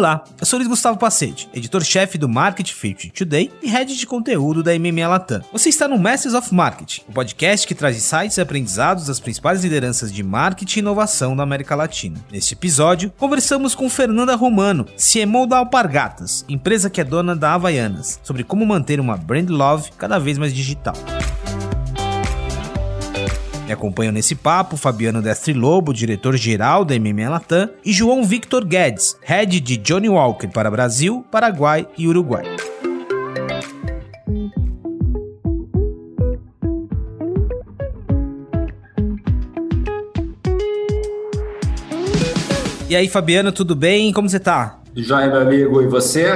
Olá, eu sou Luiz Gustavo Pacete, editor-chefe do Market Future Today e head de conteúdo da MMA Latam. Você está no Masters of Marketing, o um podcast que traz insights e aprendizados das principais lideranças de marketing e inovação da América Latina. Neste episódio, conversamos com Fernanda Romano, CMO da Alpargatas, empresa que é dona da Havaianas, sobre como manter uma brand love cada vez mais digital. Me acompanham nesse papo Fabiano Destri Lobo, diretor-geral da MMA Latam, e João Victor Guedes, head de Johnny Walker para Brasil, Paraguai e Uruguai. E aí, Fabiano, tudo bem? Como você tá? Joia, meu amigo. E você?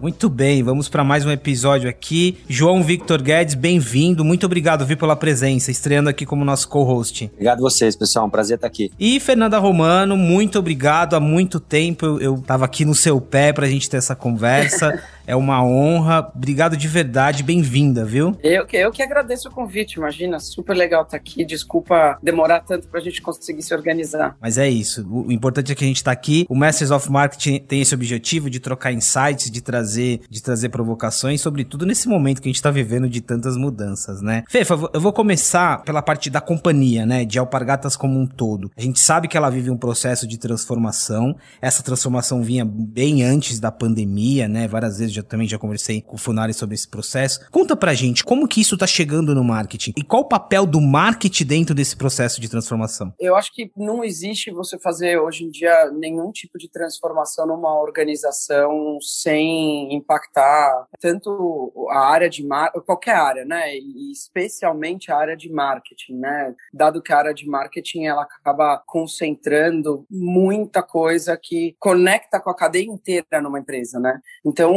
Muito bem, vamos para mais um episódio aqui. João Victor Guedes, bem-vindo. Muito obrigado, Vi, pela presença, estreando aqui como nosso co-host. Obrigado a vocês, pessoal. Um prazer estar aqui. E Fernanda Romano, muito obrigado. Há muito tempo eu, eu tava aqui no seu pé pra gente ter essa conversa. É uma honra. Obrigado de verdade. Bem-vinda, viu? Eu, eu que agradeço o convite. Imagina, super legal estar aqui. Desculpa demorar tanto pra gente conseguir se organizar. Mas é isso. O importante é que a gente tá aqui. O Masters of Marketing tem esse objetivo de trocar insights, de trazer, de trazer provocações, sobretudo nesse momento que a gente tá vivendo de tantas mudanças, né? Fefa, eu vou começar pela parte da companhia, né? De Alpargatas como um todo. A gente sabe que ela vive um processo de transformação. Essa transformação vinha bem antes da pandemia, né? Várias vezes já também já conversei com o Funari sobre esse processo. Conta pra gente como que isso tá chegando no marketing e qual o papel do marketing dentro desse processo de transformação? Eu acho que não existe você fazer hoje em dia nenhum tipo de transformação numa organização sem impactar tanto a área de marketing, qualquer área, né? E especialmente a área de marketing, né? Dado que a área de marketing ela acaba concentrando muita coisa que conecta com a cadeia inteira numa empresa, né? Então,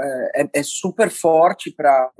é, é super forte para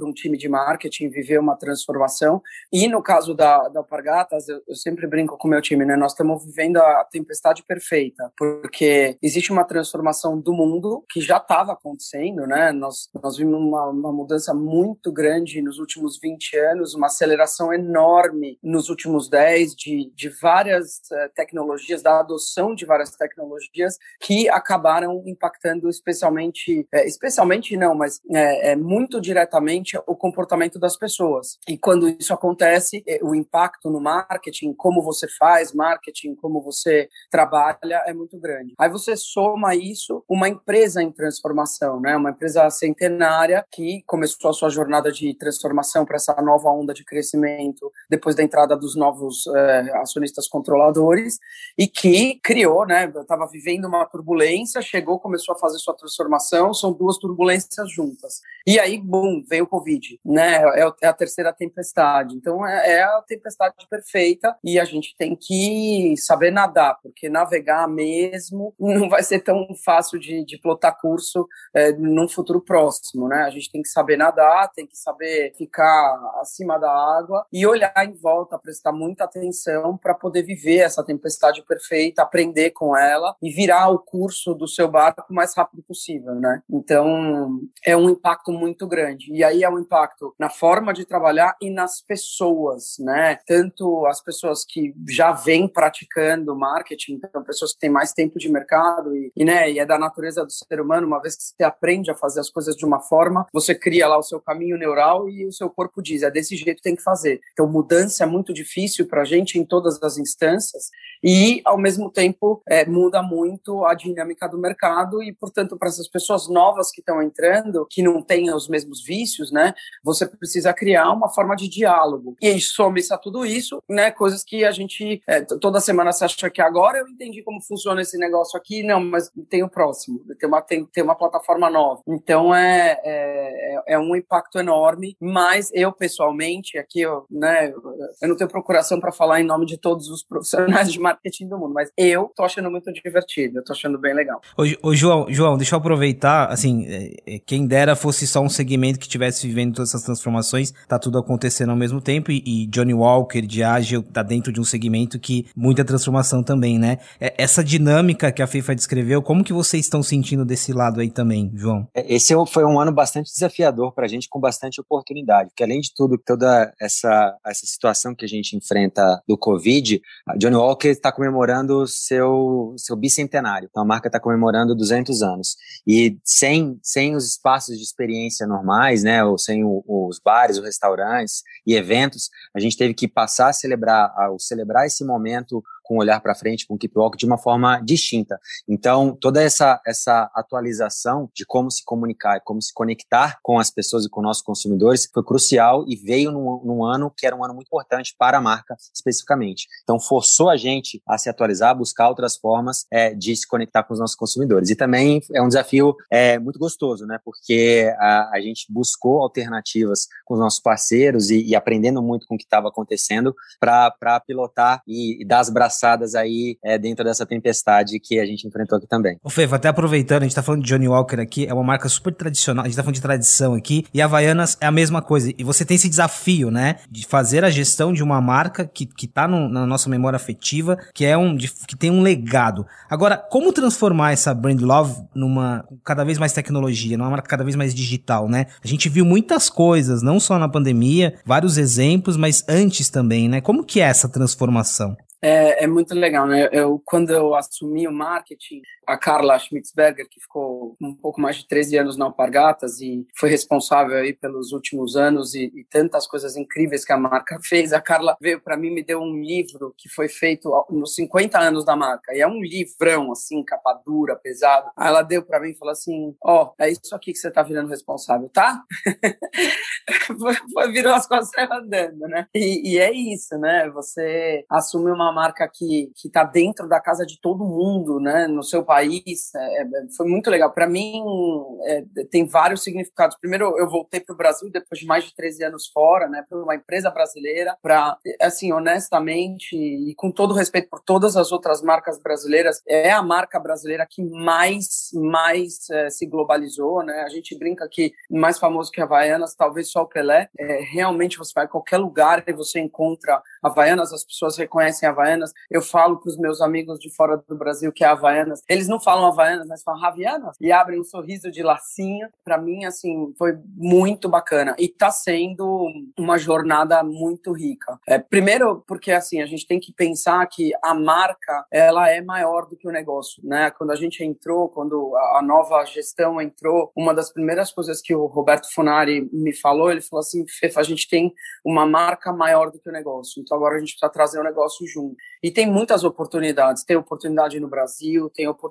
um time de marketing viver uma transformação. E no caso da, da Alpargatas, eu, eu sempre brinco com o meu time, né? Nós estamos vivendo a tempestade perfeita, porque existe uma transformação do mundo que já estava acontecendo, né? Nós, nós vimos uma, uma mudança muito grande nos últimos 20 anos, uma aceleração enorme nos últimos 10 de, de várias uh, tecnologias, da adoção de várias tecnologias que acabaram impactando especialmente é, especialmente não, mas é, é, muito diretamente o comportamento das pessoas. E quando isso acontece, é, o impacto no marketing, como você faz marketing, como você trabalha, é muito grande. Aí você soma isso uma empresa em transformação, né? Uma empresa centenária que começou a sua jornada de transformação para essa nova onda de crescimento depois da entrada dos novos é, acionistas controladores e que criou, né? Estava vivendo uma turbulência, chegou, começou a fazer sua transformação, são duas turbulências juntas. E aí, bum, veio o Covid, né? É, é a terceira tempestade. Então, é, é, a tempestade perfeita e a gente tem que saber nadar, porque navegar mesmo não vai ser tão fácil de, de plotar curso é, num futuro próximo, né? A gente tem que saber nadar, tem que saber ficar acima da água e olhar em volta, prestar muita atenção para poder viver essa tempestade perfeita, aprender com ela e virar o curso do seu barco o mais rápido possível, né? Então, é um impacto muito grande. E aí é um impacto na forma de trabalhar e nas pessoas, né? Tanto as pessoas que já vêm praticando marketing, então pessoas que têm mais tempo de mercado e, e, né, e é da natureza do ser humano, uma vez que você aprende a fazer as coisas de uma forma, você cria lá o seu caminho neural e o seu corpo diz, é desse jeito que tem que fazer. Então, mudança é muito difícil para a gente em todas as instâncias e, ao mesmo tempo, é, muda muito a dinâmica do mercado e, portanto, para essas pessoas novas que estão entrando, que não têm os mesmos vícios, né, você precisa criar uma forma de diálogo. E aí, some-se a tudo isso, né, coisas que a gente, é, toda semana você acha que agora eu entendi como funciona esse negócio aqui, não, mas tem o próximo, tem uma, tem, tem uma plataforma nova. Então, é, é, é um impacto enorme, mas eu, pessoalmente, aqui, eu, né, eu não tenho procuração para falar em nome de todos os profissionais de marketing do mundo, mas eu tô achando muito divertido, eu tô achando bem legal. Ô, ô João, João, deixa eu aproveitar, assim, é, é, quem dera fosse só um segmento que estivesse vivendo todas essas transformações, tá tudo acontecendo ao mesmo tempo, e, e Johnny Walker de Agile tá dentro de um segmento que muita transformação também, né? É, essa dinâmica que a FIFA descreveu, como que vocês estão sentindo desse lado aí também, João? Esse foi um ano bastante desafiador desafiador para a gente com bastante oportunidade, porque além de tudo, toda essa, essa situação que a gente enfrenta do Covid, a Johnny Walker está comemorando seu, seu bicentenário. Então a marca está comemorando 200 anos. E sem, sem os espaços de experiência normais, né, ou sem o, os bares, os restaurantes e eventos, a gente teve que passar a celebrar, a celebrar esse momento com olhar para frente, com o Keep Walk, de uma forma distinta. Então, toda essa, essa atualização de como se comunicar e como se conectar com as pessoas e com nossos consumidores foi crucial e veio num, num ano que era um ano muito importante para a marca especificamente. Então, forçou a gente a se atualizar, a buscar outras formas é, de se conectar com os nossos consumidores. E também é um desafio é, muito gostoso, né? Porque a, a gente buscou alternativas com os nossos parceiros e, e aprendendo muito com o que estava acontecendo para pilotar e, e dar as braçadas passadas aí é, dentro dessa tempestade que a gente enfrentou aqui também. O Fê, até aproveitando, a gente tá falando de Johnny Walker aqui, é uma marca super tradicional, a gente tá falando de tradição aqui, e Havaianas é a mesma coisa. E você tem esse desafio, né, de fazer a gestão de uma marca que, que tá no, na nossa memória afetiva, que é um, de, que tem um legado. Agora, como transformar essa brand love numa, cada vez mais tecnologia, numa marca cada vez mais digital, né? A gente viu muitas coisas, não só na pandemia, vários exemplos, mas antes também, né? Como que é essa transformação? É, é, muito legal, né? Eu, quando eu assumi o marketing, a Carla Schmitzberger, que ficou um pouco mais de 13 anos na Alpargatas e foi responsável aí pelos últimos anos e, e tantas coisas incríveis que a marca fez, a Carla veio para mim me deu um livro que foi feito nos 50 anos da marca. E é um livrão, assim, capa dura, pesado. Aí ela deu para mim e falou assim: Ó, oh, é isso aqui que você tá virando responsável, tá? Virou as costas andando, né? E, e é isso, né? Você assume uma marca que que está dentro da casa de todo mundo, né, no seu país, é, é foi muito legal. Para mim, é, tem vários significados. Primeiro, eu voltei para o Brasil depois de mais de 13 anos fora, né, para uma empresa brasileira, para, assim, honestamente e com todo respeito por todas as outras marcas brasileiras, é a marca brasileira que mais, mais é, se globalizou, né. A gente brinca que mais famoso que Havaianas, talvez só o Pelé. É, realmente, você vai a qualquer lugar e você encontra Havaianas, as pessoas reconhecem Havaianas. Eu falo para os meus amigos de fora do Brasil que é Havaianas. Eles não falam Havaianas, mas falam Havaianas e abrem um sorriso de lacinho. Para mim, assim, foi muito bacana e está sendo uma jornada muito rica. É, primeiro, porque assim a gente tem que pensar que a marca ela é maior do que o negócio, né? Quando a gente entrou, quando a nova gestão entrou, uma das primeiras coisas que o Roberto Funari me falou, ele falou assim, Fefa, a gente tem uma marca maior do que o negócio. Então agora a gente precisa trazer o negócio junto. E tem muitas oportunidades. Tem oportunidade no Brasil, tem oportunidade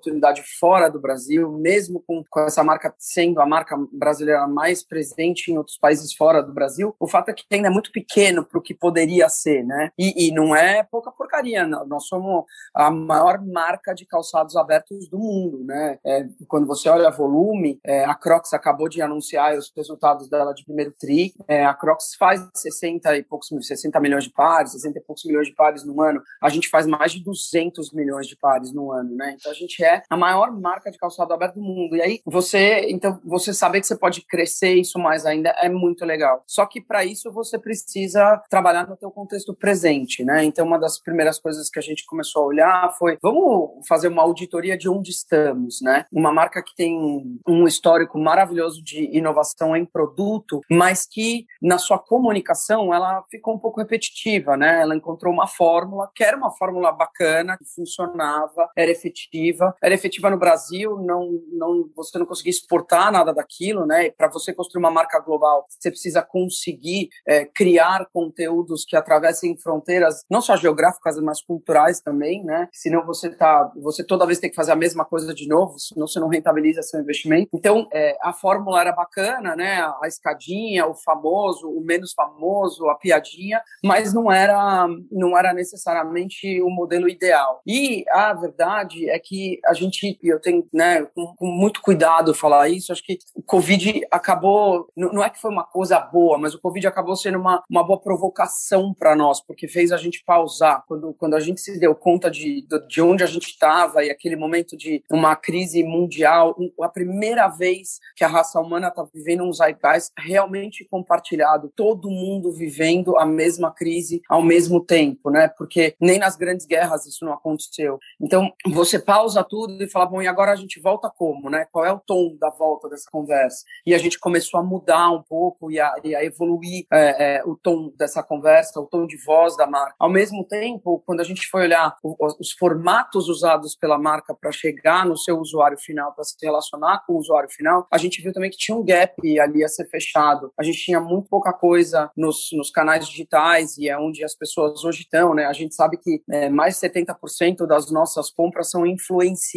fora do Brasil, mesmo com, com essa marca sendo a marca brasileira mais presente em outros países fora do Brasil. O fato é que ainda é muito pequeno para o que poderia ser, né? E, e, não é pouca porcaria. Não. Nós somos a maior marca de calçados abertos do mundo, né? É, quando você olha volume, é, a Crocs acabou de anunciar os resultados dela de primeiro tri. É, a Crocs faz 60 e poucos 60 milhões de pares, 60 e poucos milhões de pares no ano. A gente faz mais de 200 milhões de pares no ano, né? Então a gente é a maior marca de calçado aberto do mundo. E aí você, então você saber que você pode crescer isso mais ainda é muito legal. Só que para isso você precisa trabalhar no teu contexto presente, né? Então uma das primeiras coisas que a gente começou a olhar foi, vamos fazer uma auditoria de onde estamos, né? Uma marca que tem um histórico maravilhoso de inovação em produto, mas que na sua comunicação ela ficou um pouco repetitiva, né? Ela encontrou uma fórmula que era uma fórmula bacana, que funcionava, era efetiva, era efetiva no Brasil, não, não, você não conseguia exportar nada daquilo, né? Para você construir uma marca global, você precisa conseguir é, criar conteúdos que atravessem fronteiras, não só geográficas, mas culturais também, né? Senão você tá, você toda vez tem que fazer a mesma coisa de novo, senão você não rentabiliza seu investimento. Então, é, a fórmula era bacana, né? A escadinha, o famoso, o menos famoso, a piadinha, mas não era, não era necessariamente o modelo ideal. E a verdade é que a gente, eu tenho, né, com, com muito cuidado falar isso, acho que o Covid acabou, não é que foi uma coisa boa, mas o Covid acabou sendo uma, uma boa provocação para nós, porque fez a gente pausar. Quando, quando a gente se deu conta de, de onde a gente estava e aquele momento de uma crise mundial, a primeira vez que a raça humana está vivendo um zeitgeist realmente compartilhado, todo mundo vivendo a mesma crise ao mesmo tempo, né? Porque nem nas grandes guerras isso não aconteceu. Então, você pausa tudo tudo e falar, bom, e agora a gente volta como, né? Qual é o tom da volta dessa conversa? E a gente começou a mudar um pouco e a, e a evoluir é, é, o tom dessa conversa, o tom de voz da marca. Ao mesmo tempo, quando a gente foi olhar os formatos usados pela marca para chegar no seu usuário final, para se relacionar com o usuário final, a gente viu também que tinha um gap ali a ser fechado. A gente tinha muito pouca coisa nos, nos canais digitais e é onde as pessoas hoje estão, né? A gente sabe que é, mais de 70% das nossas compras são influenciadas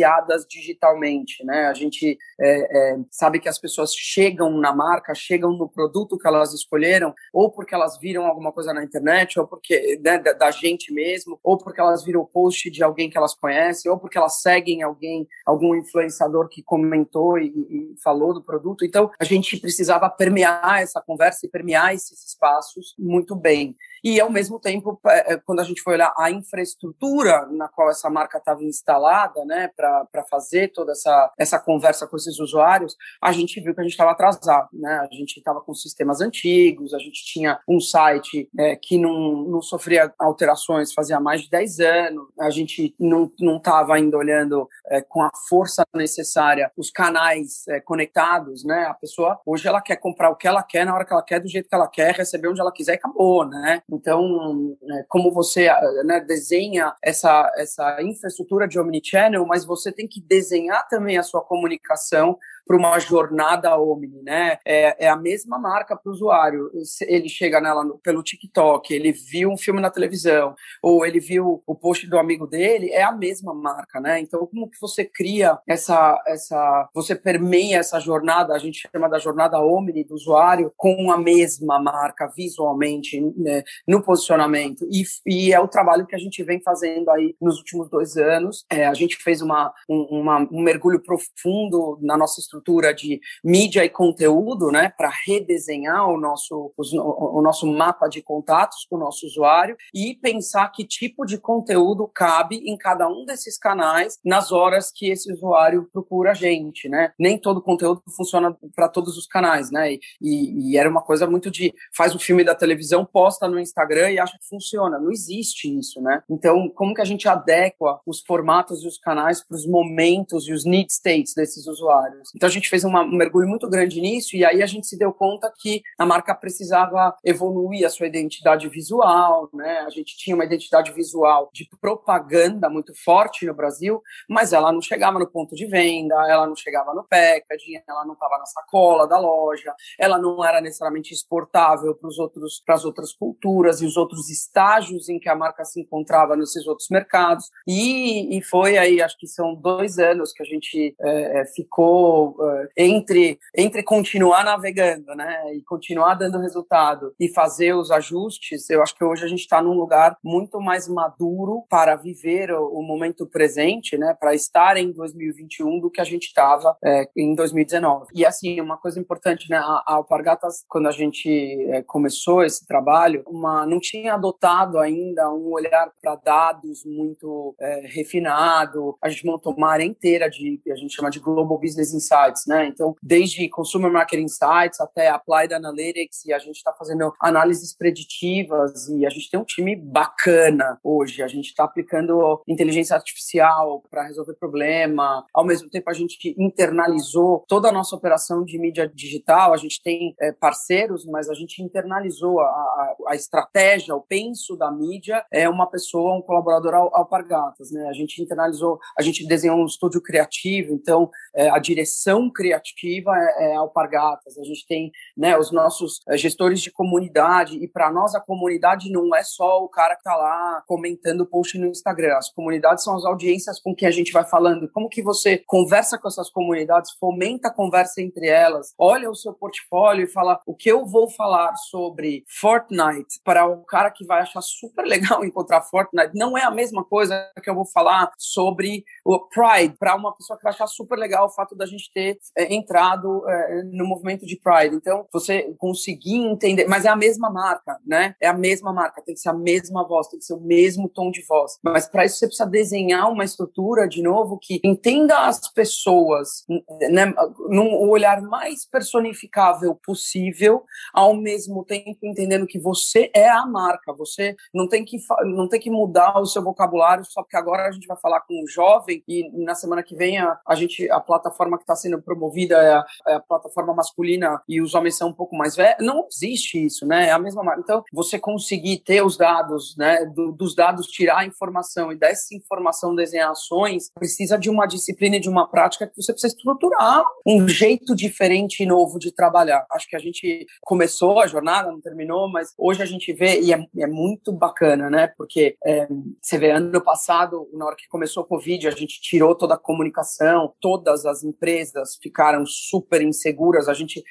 digitalmente, né? A gente é, é, sabe que as pessoas chegam na marca, chegam no produto que elas escolheram, ou porque elas viram alguma coisa na internet, ou porque né, da, da, gente mesmo, ou porque elas viram o post de alguém que elas conhecem, ou porque elas seguem alguém, algum influenciador que comentou e, e falou do produto. Então, a gente precisava permear essa conversa e permear esses espaços muito bem. E, ao mesmo tempo, é, quando a gente foi olhar a infraestrutura na qual essa marca estava instalada, né, para fazer toda essa, essa conversa com esses usuários, a gente viu que a gente estava atrasado, né? A gente estava com sistemas antigos, a gente tinha um site é, que não, não sofria alterações fazia mais de 10 anos, a gente não estava ainda olhando é, com a força necessária os canais é, conectados, né? A pessoa, hoje, ela quer comprar o que ela quer, na hora que ela quer, do jeito que ela quer, receber onde ela quiser e acabou, né? Então, é, como você né, desenha essa, essa infraestrutura de omnichannel, mas você tem que desenhar também a sua comunicação para uma jornada Omni, né? É, é a mesma marca para o usuário. Ele chega nela no, pelo TikTok, ele viu um filme na televisão, ou ele viu o post do amigo dele, é a mesma marca, né? Então, como que você cria essa, essa, você permeia essa jornada, a gente chama da jornada Omni do usuário, com a mesma marca visualmente, né, no posicionamento. E, e, é o trabalho que a gente vem fazendo aí nos últimos dois anos. É, a gente fez uma, um, uma, um mergulho profundo na nossa estrutura de mídia e conteúdo, né, para redesenhar o nosso, o, o nosso mapa de contatos com o nosso usuário e pensar que tipo de conteúdo cabe em cada um desses canais nas horas que esse usuário procura a gente, né? Nem todo conteúdo funciona para todos os canais, né? E, e, era uma coisa muito de faz o filme da televisão, posta no Instagram e acha que funciona. Não existe isso, né? Então, como que a gente adequa os formatos e os canais para os momentos e os need states desses usuários? Então a gente fez uma, um mergulho muito grande nisso e aí a gente se deu conta que a marca precisava evoluir a sua identidade visual, né? A gente tinha uma identidade visual de propaganda muito forte no Brasil, mas ela não chegava no ponto de venda, ela não chegava no packaging, ela não estava na sacola da loja, ela não era necessariamente exportável para os outros para as outras culturas e os outros estágios em que a marca se encontrava nesses outros mercados. E, e foi aí, acho que são dois anos que a gente é, ficou uh, entre, entre continuar navegando, né, e continuar dando resultado e fazer os ajustes, eu acho que hoje a gente está num lugar muito mais maduro para viver o, o momento presente, né, para estar em 2021 do que a gente estava é, em 2019. E assim, uma coisa importante, né, a, a Alpargatas, quando a gente é, começou esse trabalho, uma, não tinha adotado ainda um olhar para dados muito é, refinado. A gente montou uma área inteira de, a gente chama de Global Business Insights, Né? Então, desde Consumer Marketing Insights até Applied Analytics, e a gente está fazendo análises preditivas, e a gente tem um time bacana hoje. A gente está aplicando inteligência artificial para resolver problema. Ao mesmo tempo, a gente internalizou toda a nossa operação de mídia digital. A gente tem é, parceiros, mas a gente internalizou a, a, a, estratégia, o penso da mídia é uma pessoa, um colaborador ao, ao Pargatas, né? A gente internalizou, a gente desenhou um estúdio criativo, então é, a direção criativa é, é Alpargatas. A gente tem né, os nossos é, gestores de comunidade, e para nós a comunidade não é só o cara que está lá comentando post no Instagram. As comunidades são as audiências com quem a gente vai falando. Como que você conversa com essas comunidades, fomenta a conversa entre elas, olha o seu portfólio e fala o que eu vou falar sobre Fortnite para o cara que vai achar super legal encontrar Fortnite. Não é a mesma coisa que eu vou falar sobre o Pride para uma pessoa que vai achar super legal o fato da gente ter ter é, entrado é, no movimento de Pride. Então, você conseguir entender, mas é a mesma marca, né? É a mesma marca, tem que ser a mesma voz, tem que ser o mesmo tom de voz. Mas para isso você precisa desenhar uma estrutura, de novo, que entenda as pessoas, né, num olhar mais personificável possível, ao mesmo tempo entendendo que você é a marca, você não tem que, não tem que mudar o seu vocabulário só porque agora a gente vai falar com um jovem e na semana que vem a, a gente, a plataforma que está sendo promovida é a, é a, plataforma masculina e os homens são um pouco mais velhos. Não existe isso, né? É a mesma marca. Então, você conseguir ter os dados, né? Do, dos dados tirar a informação e dessa informação desenhar ações, precisa de uma disciplina e de uma prática que você precisa estruturar um jeito diferente e novo de trabalhar. Acho que a gente começou a jornada, não terminou, mas hoje a gente vê, e é, é muito bacana, né? Porque é, você vê, ano passado, na hora que começou o Covid, a gente tirou toda a comunicação, todas as empresas ficaram super inseguras. A gente,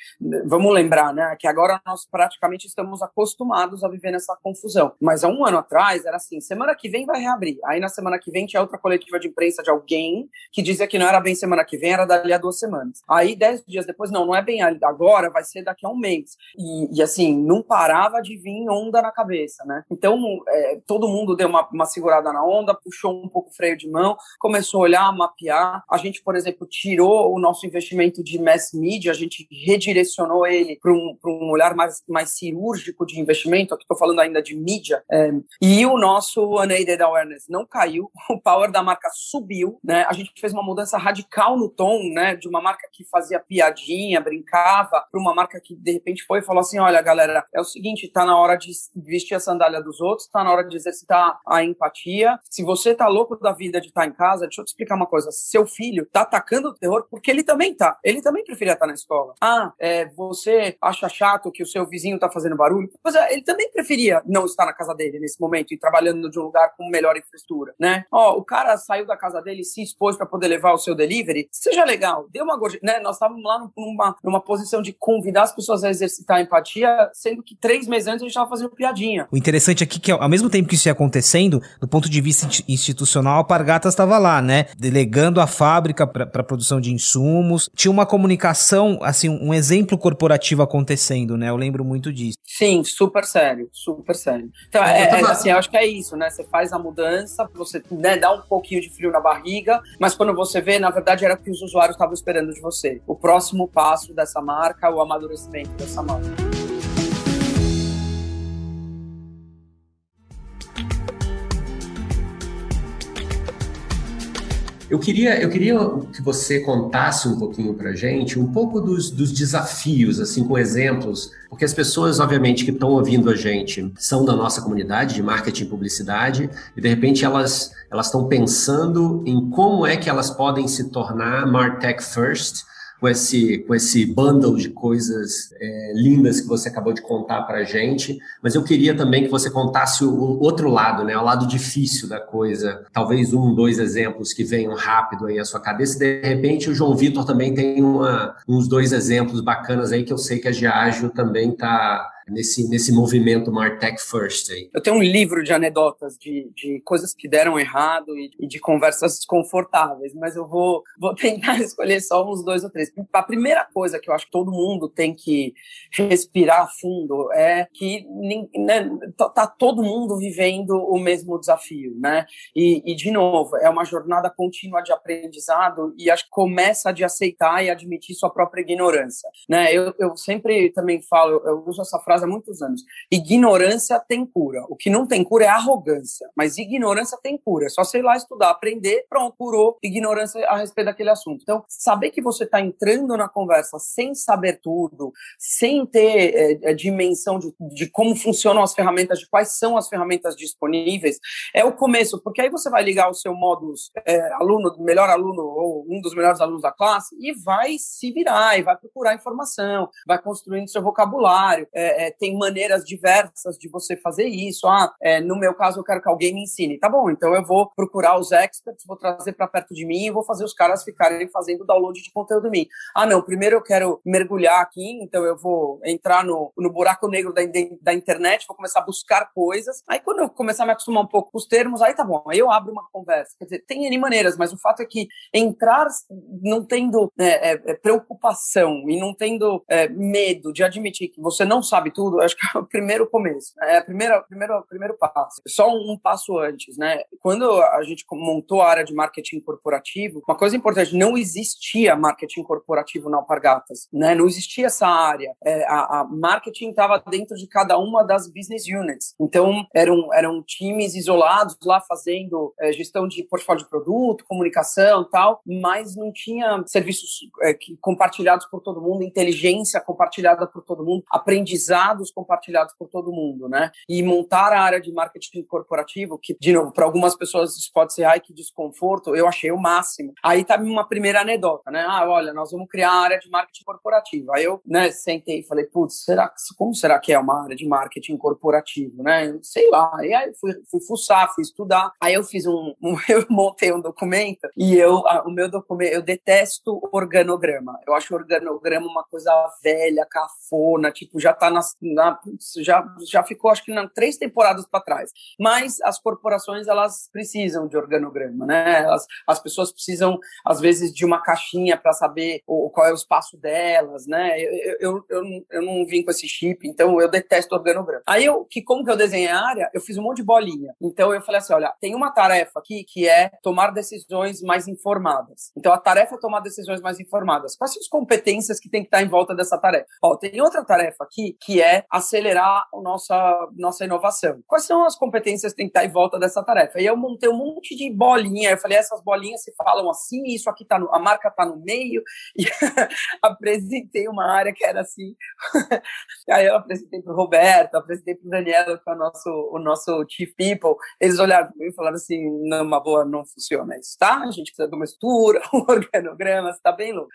vamos lembrar, né? Que agora nós praticamente estamos acostumados a viver nessa confusão. Mas há um ano atrás era assim: semana que vem vai reabrir. Aí na semana que vem tinha outra coletiva de imprensa de alguém que dizia que não era bem semana que vem, era dali a duas semanas. Aí dez dias depois, não, não é bem agora, vai ser daqui a um mês. E, e assim, não parava de vir onda na cabeça, né? Então, é, todo mundo deu uma, uma segurada na onda, puxou um pouco o freio de mão, começou a olhar, mapear. A gente, por exemplo, tirou o nosso investimento de mass media, a gente redirecionou ele para um, um olhar mais, mais cirúrgico de investimento, aqui estou falando ainda de mídia, é, e o nosso unaided awareness não caiu, o power da marca subiu, né? A gente fez uma mudança radical no tom, né? De uma marca que fazia piadinha, brincava, para uma marca que de repente foi e falou assim: olha, galera, é o seguinte, tá na hora de vestir a sandália dos outros, tá na hora de exercitar a empatia. Se você tá louco da vida de estar tá em casa, deixa eu te explicar uma coisa: seu filho tá atacando o terror porque ele também tá. Ele também preferia estar tá na escola. Ah, é, você acha chato que o seu vizinho tá fazendo barulho? Pois é, ele também preferia não estar na casa dele nesse momento e trabalhando de um lugar com melhor infraestrutura, né? Ó, o cara saiu da casa dele e se expôs para poder levar o seu delivery. Seja legal, dê uma gorjeta, né? Nós estávamos lá numa, numa posição de convidar as pessoas a exercitar a empatia, sendo que três meses antes a gente estava fazendo piadinha. O interessante aqui é que, ao mesmo tempo que isso ia acontecendo, do ponto de vista institucional, a Pargatas estava lá, né? Delegando a fábrica para produção de insumos. Tinha uma comunicação, assim, um exemplo corporativo acontecendo, né? Eu lembro muito disso. Sim, super sério, super sério. Então, é, é, assim, eu acho que é isso, né? Você faz a mudança, você né, dá um pouquinho de frio na barriga, mas quando você vê, na verdade, era o que os usuários estavam esperando de você. O próximo passo dessa marca, o amadurecimento dessa marca. Eu queria, eu queria que você contasse um pouquinho para gente, um pouco dos, dos desafios, assim, com exemplos, porque as pessoas, obviamente, que estão ouvindo a gente são da nossa comunidade de marketing e publicidade, e de repente elas elas estão pensando em como é que elas podem se tornar Martech First, com esse, com esse bundle de coisas é, lindas que você acabou de contar para a gente, mas eu queria também que você contasse o, outro lado, né, o lado difícil da coisa, talvez um, dois exemplos que venham rápido aí à sua cabeça, de repente o João Vitor também tem uma, uns dois exemplos bacanas aí que eu sei que a Giagio também está nesse, nesse movimento Martech First aí? Eu tenho um livro de anedotas de, de coisas que deram errado e, e de conversas desconfortáveis, mas eu vou, vou tentar escolher só uns dois ou três. A primeira coisa que eu acho que todo mundo tem que respirar fundo é que né, tá todo mundo vivendo o mesmo desafio, né? E, e, de novo, é uma jornada contínua de aprendizado e acho que começa de aceitar e admitir sua própria ignorância, né? Eu, eu sempre também falo, eu uso essa frase há muitos anos. Ignorância tem cura. O que não tem cura é arrogância, mas ignorância tem cura. É só sei lá estudar, aprender, pronto, curou ignorância a respeito daquele assunto. Então, saber que você está entrando na conversa sem saber tudo, sem ter é, é, dimensão de, de como funcionam as ferramentas, de quais são as ferramentas disponíveis, é o começo, porque aí você vai ligar o seu modus é, aluno, melhor aluno ou um dos melhores alunos da classe e vai se virar e vai procurar informação, vai construindo seu vocabulário. É, é, tem maneiras diversas de você fazer isso. Ah, é, no meu caso, eu quero que alguém me ensine. Tá bom, então eu vou procurar os experts, vou trazer para perto de mim e vou fazer os caras ficarem fazendo download de conteúdo de mim. Ah, não, primeiro eu quero mergulhar aqui, então eu vou entrar no, no buraco negro da, da internet, vou começar a buscar coisas. Aí quando eu começar a me acostumar um pouco com os termos, aí tá bom, aí eu abro uma conversa. Quer dizer, tem N maneiras, mas o fato é que entrar não tendo é, é, preocupação e não tendo é, medo de admitir que você não sabe tudo, acho que é o primeiro começo, né? é a primeira, primeiro, primeiro passo. Só um, um passo antes, né? Quando a gente montou a área de marketing corporativo, uma coisa importante, não existia marketing corporativo na Alpargatas, né? Não existia essa área. É, a, a, marketing estava dentro de cada uma das business units. Então, eram, eram times isolados lá fazendo é, gestão de portfólio de produto, comunicação tal, mas não tinha serviços é, que, compartilhados por todo mundo, inteligência compartilhada por todo mundo, aprendizados compartilhados por todo mundo, né? E montar a área de marketing corporativo, que, de novo, para algumas pessoas isso pode ser, ai, que desconforto, eu achei o máximo. Aí tá uma primeira anedota, né? Ah, olha, nós vamos criar a área de marketing corporativo. Aí eu, né, sentei e falei, putz, será que, como será que é uma área de marketing corporativo, né? Sei lá. E aí fui, fui fuçar, fui estudar. Aí eu fiz um, um eu montei um documento e eu, a, o meu documento, eu detesto organograma. Eu acho organograma uma coisa velha, cafona, tipo, já tá na, na já, já ficou, acho que, na, três temporadas para trás. Mas as corporações, elas precisam de organograma, né? Elas, as pessoas precisam, às vezes, de uma caixinha para saber o, qual é o espaço delas, né? Eu, eu, eu, eu, não vim com esse chip, então eu detesto organograma. Aí, eu, que como que eu desenhei a área, eu fiz um monte de bolinha. Então, eu falei assim, olha, tem uma tarefa aqui que é tomar decisões mais informadas. Então, a tarefa é tomar decisões mais informadas. Quais são as competências que tem que estar em volta dessa tarefa? Ó, tem outra tarefa aqui que é acelerar a nossa, nossa inovação. Quais são as competências que tem que estar em volta dessa tarefa? E eu montei um monte de bolinha. Eu falei, essas bolinhas se falam assim, isso aqui tá no, a marca tá no meio. E apresentei uma área que era assim. Aí eu apresentei para o Roberto, apresentei para o Daniel, que é o nosso, o nosso Chief People. Eles olharam para mim e falaram assim: numa boa, não funciona isso, tá? A gente precisa de uma estrutura, um organograma, está bem louco.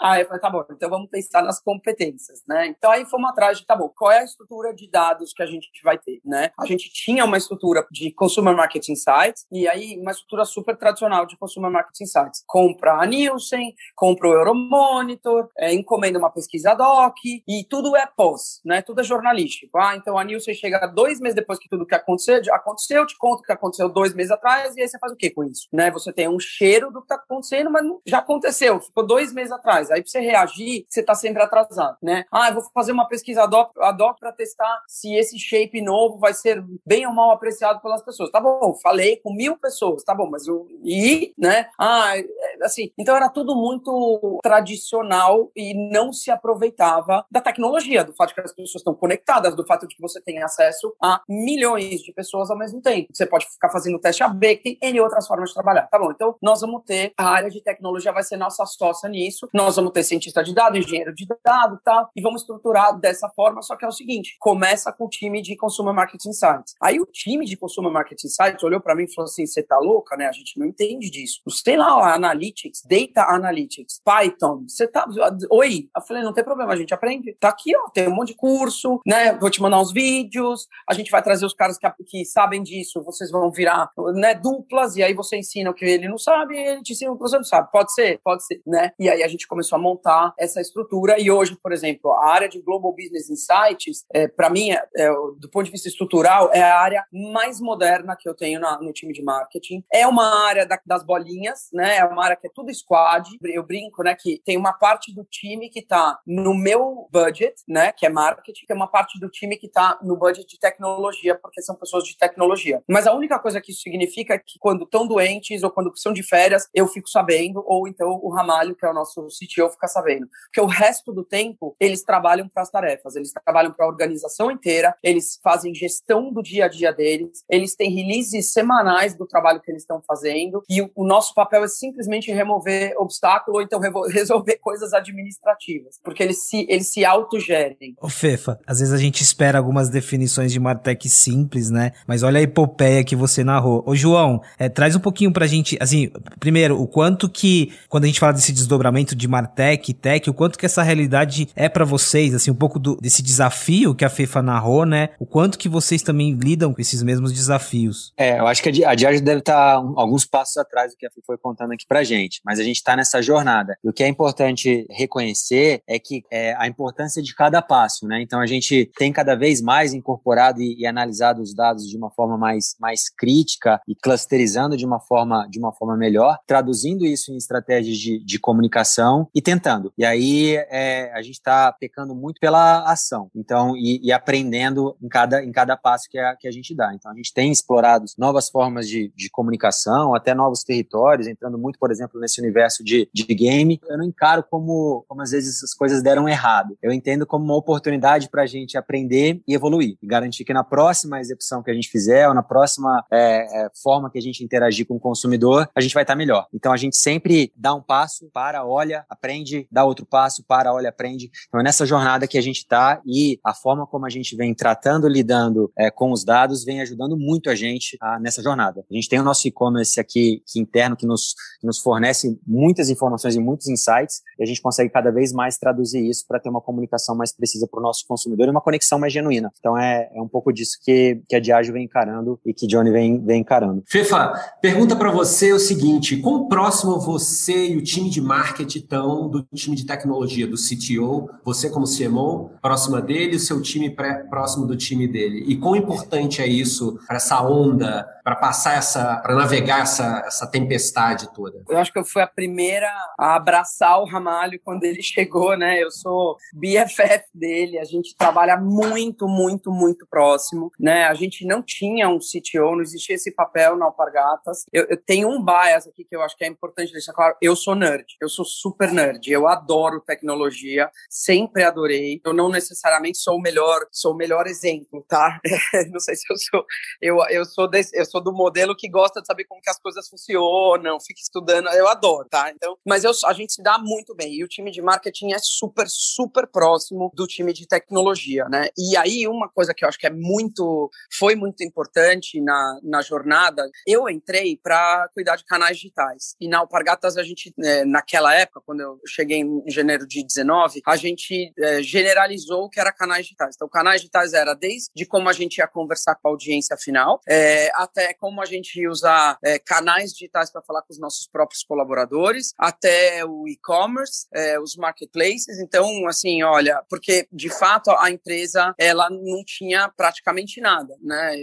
Aí eu falei, tá bom, então vamos pensar nas competências, né? Então aí fomos atrás de, tá bom, qual é a estrutura de dados que a gente vai ter, né? A gente tinha uma estrutura de Consumer Marketing Sites e aí uma estrutura super tradicional de Consumer Marketing Sites. Compra a Nielsen, compra o Euromonitor, é, encomenda uma pesquisa doc e tudo é pós, né? Tudo é jornalístico. Ah, então a Nielsen chega dois meses depois que tudo que aconteceu, aconteceu, te conta o que aconteceu dois meses atrás e aí você faz o que com isso, né? Você tem um cheiro do que está acontecendo, mas já aconteceu, ficou dois meses atrás. Aí para você reagir, você está sempre atrasado, né? Ah, eu vou fazer uma pesquisa ad hoc para testar se esse shape novo vai ser bem ou mal apreciado pelas pessoas. Tá bom, falei com mil pessoas, tá bom, mas eu e, né? Ah, é, assim, então era tudo muito tradicional e não se aproveitava da tecnologia, do fato de que as pessoas estão conectadas, do fato de que você tem acesso a milhões de pessoas ao mesmo tempo. Você pode ficar fazendo teste AB, que tem N outras formas de trabalhar. Tá bom, então nós vamos ter a área de tecnologia vai ser nossa sócia nisso. Nós vamos ter cientista de dados, engenheiro de dados, tal, e vamos estruturar dessa forma, só que é o seguinte, começa com o time de Consumer Marketing Insights. Aí o time de Consumer Marketing Insights olhou para mim e falou assim, você tá louca, né? A gente não entende disso. Tem lá Analytics, Data Analytics, Python, você tá... Oi? Eu falei, não tem problema, a gente aprende. Tá aqui, ó, tem um monte de curso, né? Vou te mandar uns vídeos, a gente vai trazer os caras que, que sabem disso, vocês vão virar, né, duplas, e aí você ensina o que ele não sabe e ele te ensina o que você não sabe. Pode ser? Pode ser, né? E aí a gente começou a montar essa estrutura. E hoje, por exemplo, a área de Global Business Insights, é, para mim, é, é, do ponto de vista estrutural, é a área mais moderna que eu tenho na, no time de marketing. É uma área da, das bolinhas, né? É uma área que é tudo squad. Eu brinco, né? Que tem uma parte do time que está no meu budget, né? Que é marketing, tem uma parte do time que está no budget de tecnologia, porque são pessoas de tecnologia. Mas a única coisa que isso significa é que quando estão doentes ou quando são de férias, eu fico sabendo, ou então o Ramalho, que é o nosso CTO, fica sabendo. Porque o resto do tempo, eles trabalham para as tarefas, eles trabalham para a organização inteira, eles fazem gestão do dia a dia deles, eles têm releases semanais do trabalho que eles estão fazendo, e o, nosso papel é simplesmente remover obstáculo ou então resolver coisas administrativas, porque eles se, eles se autogerem. Ô Fefa, às vezes a gente espera algumas definições de Martech simples, né? Mas olha a epopeia que você narrou. Ô João, é, traz um pouquinho pra gente, assim, primeiro, o quanto que, quando a gente fala desse desdobramento de Martech, tech, o quanto que essa realidade é para vocês, assim, um pouco do, desse desafio que a Fefa narrou, né? O quanto que vocês também lidam com esses mesmos desafios. É, eu acho que a Diageo deve estar alguns passos atrás do que a Fefa foi contando aqui pra gente, mas a gente está nessa jornada. E o que é importante reconhecer é que é a importância de cada passo, né? Então a gente tem cada vez mais incorporado e, e analisado os dados de uma forma mais, mais crítica e clusterizando de uma forma de uma forma melhor, traduzindo isso em estratégias de, de comunicação e tentando. E aí é, a gente está pecando muito pela ação, então e, e, aprendendo em cada em cada passo que a, que a gente dá. Então a gente tem explorado novas formas de, de comunicação, até novos territórios, entrando muito, por exemplo, nesse universo de, de game. Eu não encaro como como às vezes as coisas deram errado. Eu entendo como uma oportunidade para a gente aprender e evoluir e garantir que na próxima execução que a gente fizer ou na próxima é, é, forma que a gente interagir com o consumidor, a gente vai estar tá melhor. Então a gente sempre dá um passo, para, olha, aprende, dá outro passo, para, olha, aprende. Então é nessa jornada que a gente está e a forma como a gente vem tratando, lidando é, com os dados, vem ajudando muito a gente a, nessa jornada. A gente tem o nosso e-commerce aqui, aqui interno que nos, que nos fornece muitas informações e muitos insights e a gente consegue cada vez mais traduzir isso para ter uma comunicação mais precisa para o nosso consumidor e uma conexão mais genuína. Então é, é um pouco disso que, que a Diageo vem encarando e que Johnny vem, vem encarando. Fefa, pergunta para você o seguinte: quão próximo você e o time de marketing estão do time de tecnologia, do CTO? Você, como CMO, próxima dele, o seu time pré, próximo do time dele? E quão importante é isso para essa onda, para passar essa, para navegar essa, essa tempestade toda? Eu acho que eu fui a primeira a abraçar o Ramalho quando ele chegou, né? Eu sou BFF dele, a gente trabalha muito, muito, muito próximo, né? A gente não tinha um CTO, não existia esse papel na Alpargatas. Eu, eu tenho um bias aqui que eu acho que é importante deixar claro. Eu sou nerd, eu sou super nerd, eu adoro tecnologia, sempre adorei. Eu não necessariamente sou o melhor, sou o melhor exemplo, tá? não sei se eu sou, eu, eu sou desse, eu sou do modelo que gosta de saber como que as coisas funcionam, fica estudando, eu adoro, tá? Então, mas eu, a gente se dá muito bem e o time de marketing é super, super próximo do time de tecnologia, né? E aí uma coisa que eu acho que é muito, foi muito importante na, na jornada, eu entrei para cuidar de canais digitais. E na Alpargatas, a gente, é, naquela época, quando eu cheguei em janeiro de 19, a gente é, generalizou o que era canais digitais. Então, canais digitais era desde como a gente ia conversar com a audiência final, é, até como a gente ia usar é, canais digitais para falar com os nossos próprios colaboradores, até o e-commerce, é, os marketplaces. Então, assim, olha, porque de fato a empresa ela não tinha praticamente nada, né?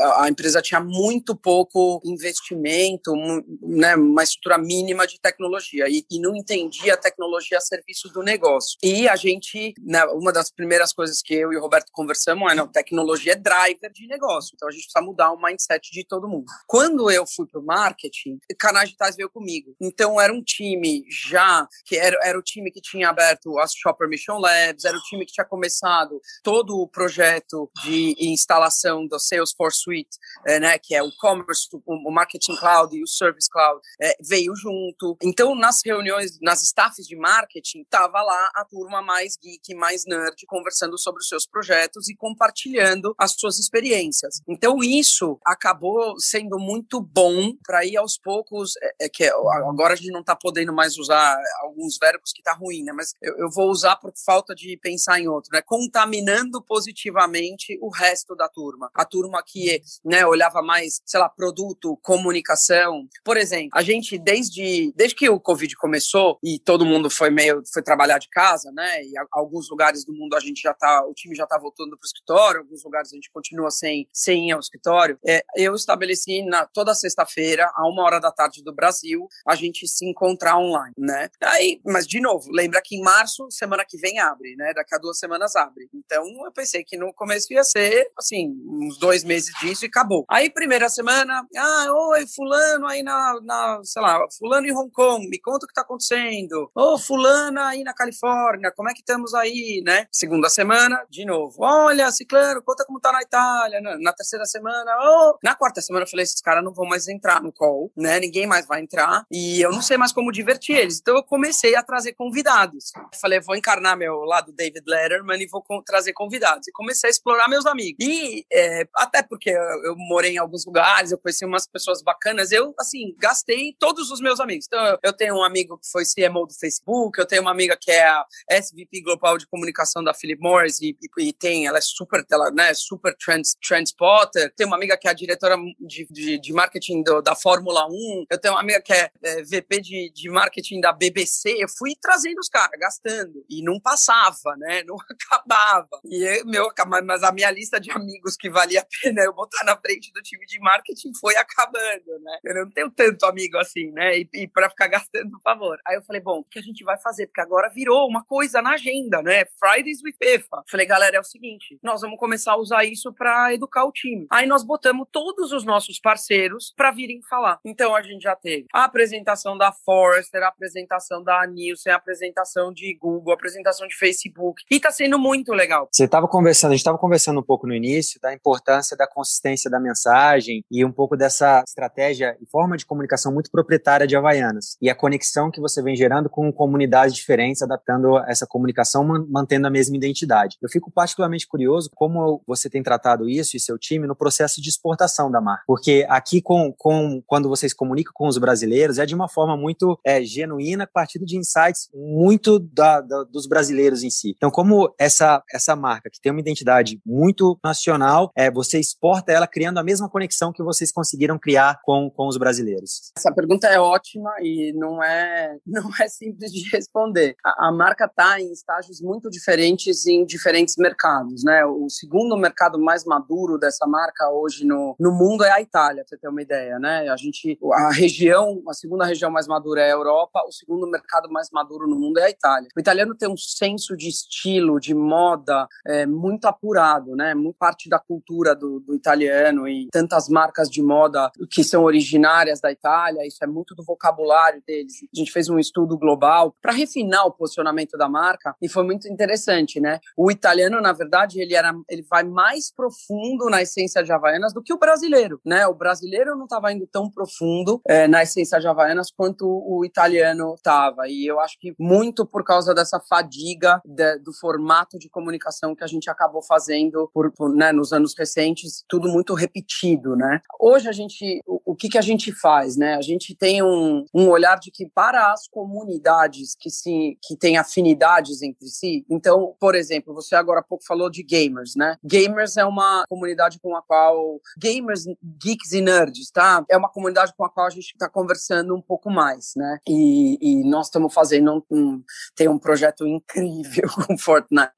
A empresa tinha muito pouco investimento, né, uma estrutura mínima de tecnologia e, e não entendia a tecnologia a serviço do negócio. E a gente, né, uma das primeiras coisas que eu e o Roberto conversamos é, não, tecnologia é driver de negócio, então a gente precisa mudar o mindset de todo mundo. Quando eu fui para o marketing, canais digitais veio comigo. Então era um time já, que era, era o time que tinha aberto as Shopper Mission Labs, era o time que tinha começado todo o projeto de instalação do Salesforce Suite, é, né, que é o commerce, o Marketing Cloud e o Service Cloud, é, veio junto. Então, nas reuniões, nas staffs de marketing, tava lá a turma mais geek, mais nerd, conversando sobre os seus projetos e compartilhando as suas experiências. Então, isso acabou sendo muito bom para ir aos poucos, é, é, que agora a gente não está podendo mais usar alguns verbos que tá ruim, né? Mas eu, eu vou usar por falta de pensar em outro, né? Contaminando positivamente o resto da turma. A turma que, né, olhava mais, sei lá, produto, comunicação. Por exemplo, a gente desde desde que o Covid começou e todo mundo foi meio foi trabalhar de casa, né? E a, alguns lugares do mundo a gente já tá, o time já tá voltando para o escritório, alguns lugares a gente continua sem sem ir ao escritório. É, eu estabeleci na toda sexta-feira a uma hora da tarde do Brasil a gente se encontrar online, né? Aí, mas de novo, lembra que em março semana que vem abre, né? Daqui a duas semanas abre. Então eu pensei que no começo ia ser assim uns dois meses disso e acabou. Aí primeira semana, ah, oi fulano aí na, na sei lá, fulano em Hong Kong, me conta o que tá acontecendo. Ô, oh, fulana aí na Califórnia, como é que estamos aí, né? Segunda semana, de novo. Olha, Ciclano, conta como tá na Itália. Na, na terceira semana, oh. Na quarta semana eu falei, esses caras não vão mais entrar no call, né? Ninguém mais vai entrar e eu não sei mais como divertir eles. Então eu comecei a trazer convidados. falei, vou encarnar meu lado David Letterman e vou trazer convidados. E comecei a explorar meus amigos. E é, até porque eu, eu, morei em alguns lugares, eu conheci umas pessoas bacanas. Eu, assim, gastei todos os meus amigos. Então, eu, eu tenho um amigo que foi CMO do Facebook, eu tenho uma amiga que é a SVP Global de Comunicação da Philip Morris e, e, e tem, ela é super, ela, né, super trans, transporter. Tenho uma amiga que é a diretora de, de, de marketing do, da Fórmula 1. Eu tenho uma amiga que é, é VP de, de marketing da BBC. Eu fui trazendo os caras, gastando. E não passava, né? Não acabava. E meu, mas a minha lista de amigos que valia a pena eu botar na frente do time de marketing foi acabando, né? Eu não tenho tanto amigo assim, né? E, e para ficar gastando, por favor. Aí eu falei, bom, o que a gente vai fazer? Porque agora virou uma coisa na agenda, né? Fridays with FIFA. Falei, galera, é o seguinte, nós vamos começar a usar isso para educar o time. Aí nós botamos todos os nossos parceiros para virem falar. Então a gente já teve a apresentação da Forrester, a apresentação da Nielsen, a apresentação de Google, a apresentação de Facebook. E tá sendo muito legal. Você estava conversando, a gente estava conversando um pouco no início da importância da consistência da mensagem e um pouco dessa estratégia e forma de comunicação muito proprietária de Havaianas. E a conexão que você vem gerando com comunidades diferentes, adaptando essa comunicação, mantendo a mesma identidade. Eu fico particularmente curioso como você tem tratado isso e seu time no processo de exportação da marca. Porque aqui, com, com quando vocês comunicam com os brasileiros, é de uma forma muito é, genuína, partir de insights muito da, da, dos brasileiros em si. Então, como essa, essa marca, que tem uma identidade muito nacional, é, você exporta ela criando a mesma conexão que vocês conseguiram criar com, com os brasileiros? Essa pergunta é ótima e não é, não é simples de responder. A, a marca está em estágios muito diferentes em diferentes mercados. Né? O segundo mercado mais maduro dessa marca hoje no, no mundo é a Itália, para você ter uma ideia. Né? A gente, a região, a segunda região mais madura é a Europa, o segundo mercado mais maduro no mundo é a Itália. O italiano tem um senso de estilo, de moda é, muito apurado, né? Muito parte da cultura do, do italiano e tantas marcas de moda que são originárias da Itália, isso é muito do vocabulário deles. A gente fez um estudo global para refinar o posicionamento da marca e foi muito interessante, né? O italiano, na verdade, ele era, ele vai mais profundo na essência de Havaianas do que o brasileiro, né? O brasileiro não estava indo tão profundo é, na essência de Havaianas quanto o italiano estava. E eu acho que muito por causa dessa fadiga de, do formato de comunicação que a gente acabou fazendo por, por né, nos anos recentes, tudo muito repetido, né? Hoje a gente, o, o que que a gente faz, né? A gente tem um, um olhar de que para as comunidades que se que têm afinidades entre si, então, por exemplo, você agora há pouco falou de gamers, né? Gamers é uma comunidade com a qual gamers, geeks e nerds, tá? É uma comunidade com a qual a gente está conversando um pouco mais, né? E, e nós estamos fazendo um, um, tem um projeto incrível com Fortnite.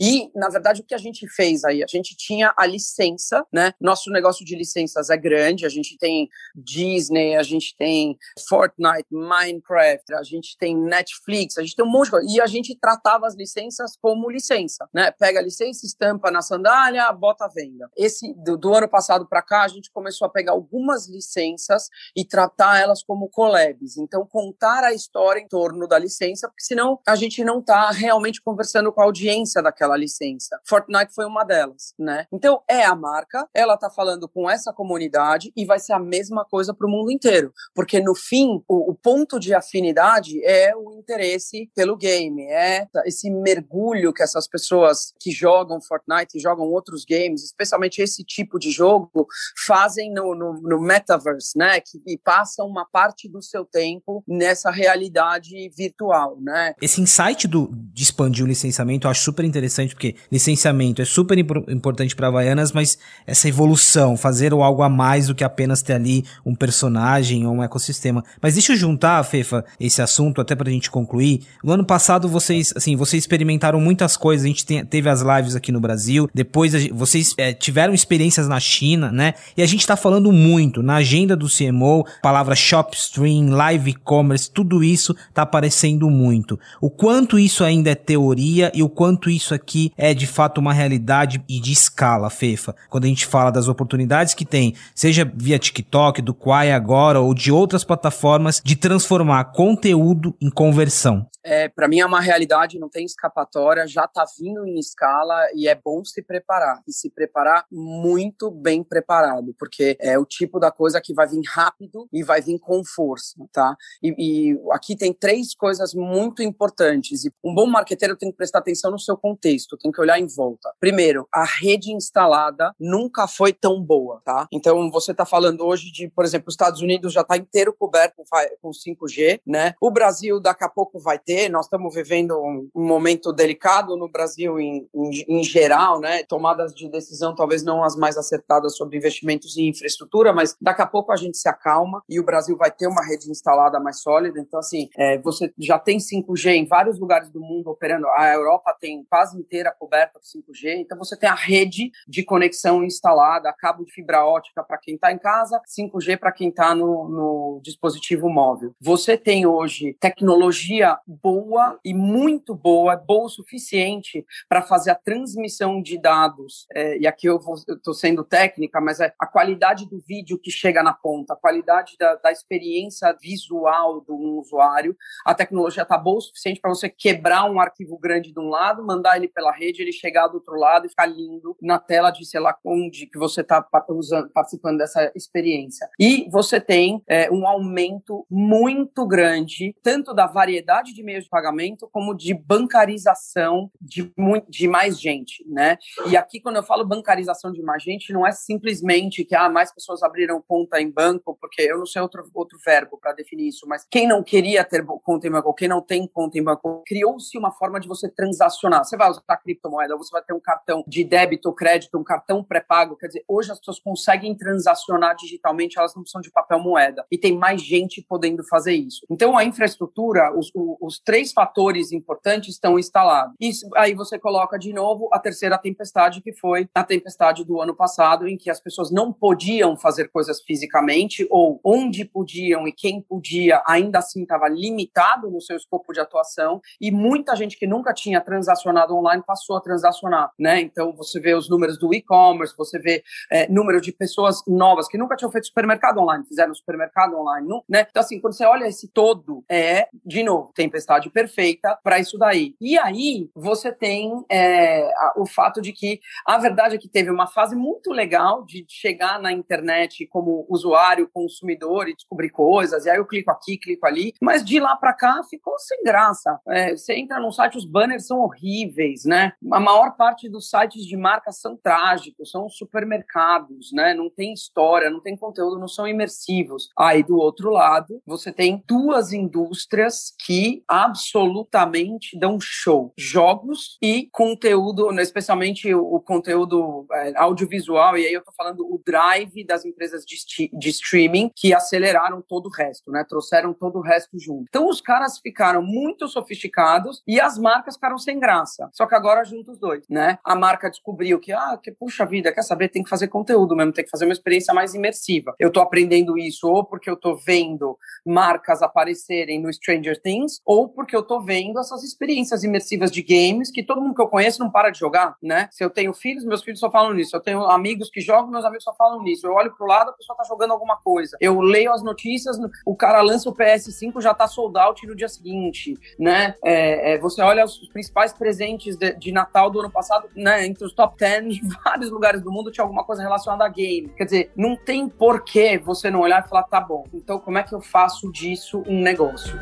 E, na verdade, o que a gente fez aí? A gente tinha a licença, né? Nosso negócio de licenças é grande, a gente tem Disney, a gente tem Fortnite, Minecraft, a gente tem Netflix, a gente tem um monte de coisa. E a gente tratava as licenças como licença, né? Pega a licença, estampa na sandália, bota a venda. Esse do, do ano passado para cá, a gente começou a pegar algumas licenças e tratar elas como collabs. Então, contar a história em torno da licença, porque senão a gente não está realmente conversando com a audiência daquela licença. Fortnite foi uma delas, né? Então, é a marca, ela está falando com essa comunidade e vai ser a mesma coisa para o mundo inteiro, porque no fim, o, o ponto de afinidade é o interesse pelo game, é esse mergulho que essas pessoas que jogam Fortnite e jogam outros games, especialmente esse tipo de jogo, fazem no, no, no metaverse, né? Que e passam uma parte do seu tempo nessa realidade virtual, né? Esse insight do, de expandir o licenciamento eu acho super interessante, porque licenciamento é super importante para Havaianas, mas essa evolução, fazer algo a mais do que apenas ter ali um personagem ou um ecossistema. Mas deixa eu juntar, Fefa, esse assunto até pra gente concluir. No ano passado vocês, assim, vocês experimentaram muitas coisas, a gente tem, teve as lives aqui no Brasil, depois vocês é, tiveram experiências na China, né? E a gente tá falando muito na agenda do CMO, palavra shop stream, live commerce, tudo isso tá aparecendo muito. O quanto isso ainda é teoria e o quanto isso aqui é de fato uma realidade e de escala, Fefa. Quando a gente fala das oportunidades que tem, seja via TikTok, do Quai agora ou de outras plataformas de transformar conteúdo em conversão? É, para mim é uma realidade, não tem escapatória, já está vindo em escala e é bom se preparar e se preparar muito bem preparado, porque é o tipo da coisa que vai vir rápido e vai vir com força, tá? E, e aqui tem três coisas muito importantes. E um bom marqueteiro tem que prestar atenção no seu contexto, tem que olhar em volta. Primeiro, a rede instalada nunca foi tão boa, tá? Então você está falando hoje de, por exemplo, os Estados Unidos já está inteiro coberto com 5G, né? O Brasil daqui a pouco vai ter. Nós estamos vivendo um, um momento delicado no Brasil em, em, em, geral, né? Tomadas de decisão talvez não as mais acertadas sobre investimentos em infraestrutura, mas daqui a pouco a gente se acalma e o Brasil vai ter uma rede instalada mais sólida. Então, assim, é, você já tem 5G em vários lugares do mundo operando. A Europa tem quase inteira coberta por 5G. Então, você tem a rede de conexão instalada, cabo de fibra ótica para quem está em casa, 5G para quem está no, no dispositivo móvel. Você tem hoje tecnologia boa e muito boa, boa o suficiente para fazer a transmissão de dados. É, e aqui eu estou sendo técnica, mas é a qualidade do vídeo que chega na ponta, a qualidade da, da experiência visual do um usuário. A tecnologia está boa o suficiente para você quebrar um arquivo grande de um lado, mandar ele pela rede, ele chegar do outro lado e ficar lindo na tela de sei lá onde que você está participando dessa experiência. E você tem é, um aumento muito grande, tanto da variedade de meios de pagamento, como de bancarização de, de mais gente, né? E aqui, quando eu falo bancarização de mais gente, não é simplesmente que ah, mais pessoas abriram conta em banco, porque eu não sei outro, outro verbo para definir isso, mas quem não queria ter conta em banco, quem não tem conta em banco, criou-se uma forma de você transacionar. Você vai usar criptomoeda, você vai ter um cartão de débito ou crédito, um cartão pré-pago, quer dizer, hoje as pessoas conseguem transacionar digitalmente, elas não precisam de papel moeda, e tem mais gente podendo fazer isso. Então, a infraestrutura, os, os três fatores importantes estão instalados. E aí você coloca de novo a terceira tempestade, que foi a tempestade do ano passado, em que as pessoas não podiam fazer coisas fisicamente, ou onde podiam e quem podia, ainda assim estava limitado no seu escopo de atuação, e muita gente que nunca tinha transacionado online passou a transacionar, né? Então você vê os números do e-commerce, você vê é, número de pessoas novas que nunca tinham feito supermercado online, fizeram supermercado online, não, né? Então assim, quando você olha esse todo, é, de novo, tempestade perfeita para isso daí. E aí você tem é, o fato de que a verdade é que teve uma fase muito legal de chegar na internet como usuário, consumidor e descobrir coisas, e aí eu clico aqui, clico ali, mas de lá para cá ficou sem graça. É, você entra no site, os banners são horríveis, né? A maior parte dos sites de marca são trágicos, são supermercados, né? Não tem história, não tem conteúdo, não são imersivos. Aí do outro lado, você tem duas indústrias que absolutamente dão show. Jogos e conteúdo, especialmente o, conteúdo é, audiovisual, e aí eu tô falando o drive das empresas de, de streaming que aceleraram todo o resto, né? Trouxeram todo o resto junto. Então os caras ficaram muito sofisticados e as marcas ficaram sem graça. Só que agora juntos os dois, né? A marca descobriu que, ah, que puxa vida, quer saber, tem que fazer conteúdo mesmo, tem que fazer uma experiência mais imersiva. Eu tô aprendendo isso ou porque eu tô vendo marcas aparecerem no Stranger Things, ou porque eu tô vendo essas experiências imersivas de games que todo mundo que eu conheço não para de jogar, né? Se eu tenho filhos, meus filhos só falam nisso. Eu tenho amigos que jogam, meus amigos só falam nisso. Eu olho pro lado, a pessoa tá jogando alguma coisa. Eu leio as notícias, o cara lança o PS5, já tá sold out no dia seguinte, né? É, é, você olha os principais presentes de, de, Natal do ano passado, né? Entre os top 10 de vários lugares do mundo tinha alguma coisa relacionada a game. Quer dizer, não tem porquê você não olhar e falar, tá bom, então como é que eu faço disso um negócio?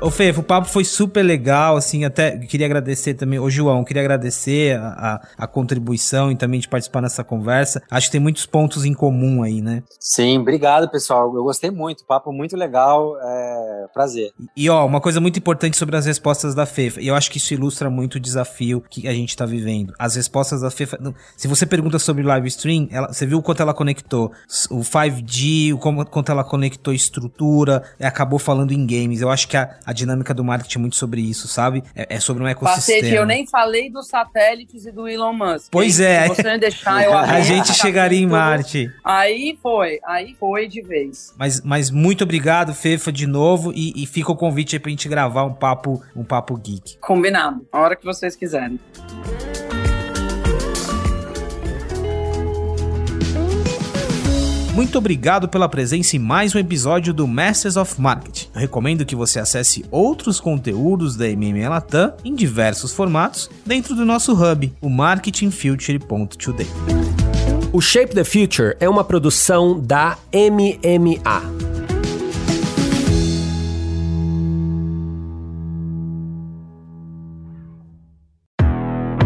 Ô, Fê, o papo foi super legal, assim, até queria agradecer também, ô João, queria agradecer a, a, a, contribuição e também de participar nessa conversa. Acho que tem muitos pontos em comum aí, né? Sim, obrigado, pessoal. Eu gostei muito, papo muito legal, é... prazer. E, ó, uma coisa muito importante sobre as respostas da Fê, e eu acho que isso ilustra muito o desafio que a gente tá vivendo. As respostas da Fê, se você pergunta sobre live stream, ela, você viu o quanto ela conectou o 5G, o quanto ela conectou estrutura, acabou falando em games. Eu acho que a a dinâmica do marketing é muito sobre isso, sabe? É, é sobre um ecossistema. Pacete, eu nem falei dos satélites e do Elon Musk. Pois é. Se você deixar, eu A gente chegaria em Marte. Aí foi, aí foi de vez. Mas, mas muito obrigado, Fefa, de novo. E, e fica o convite aí pra gente gravar um papo, um papo geek. Combinado. A hora que vocês quiserem. Muito obrigado pela presença em mais um episódio do Masters of Marketing. Eu recomendo que você acesse outros conteúdos da MMA Latam em diversos formatos dentro do nosso hub, o marketingfuture.today. O Shape the Future é uma produção da MMA.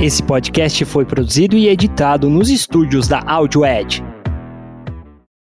Esse podcast foi produzido e editado nos estúdios da AudioEd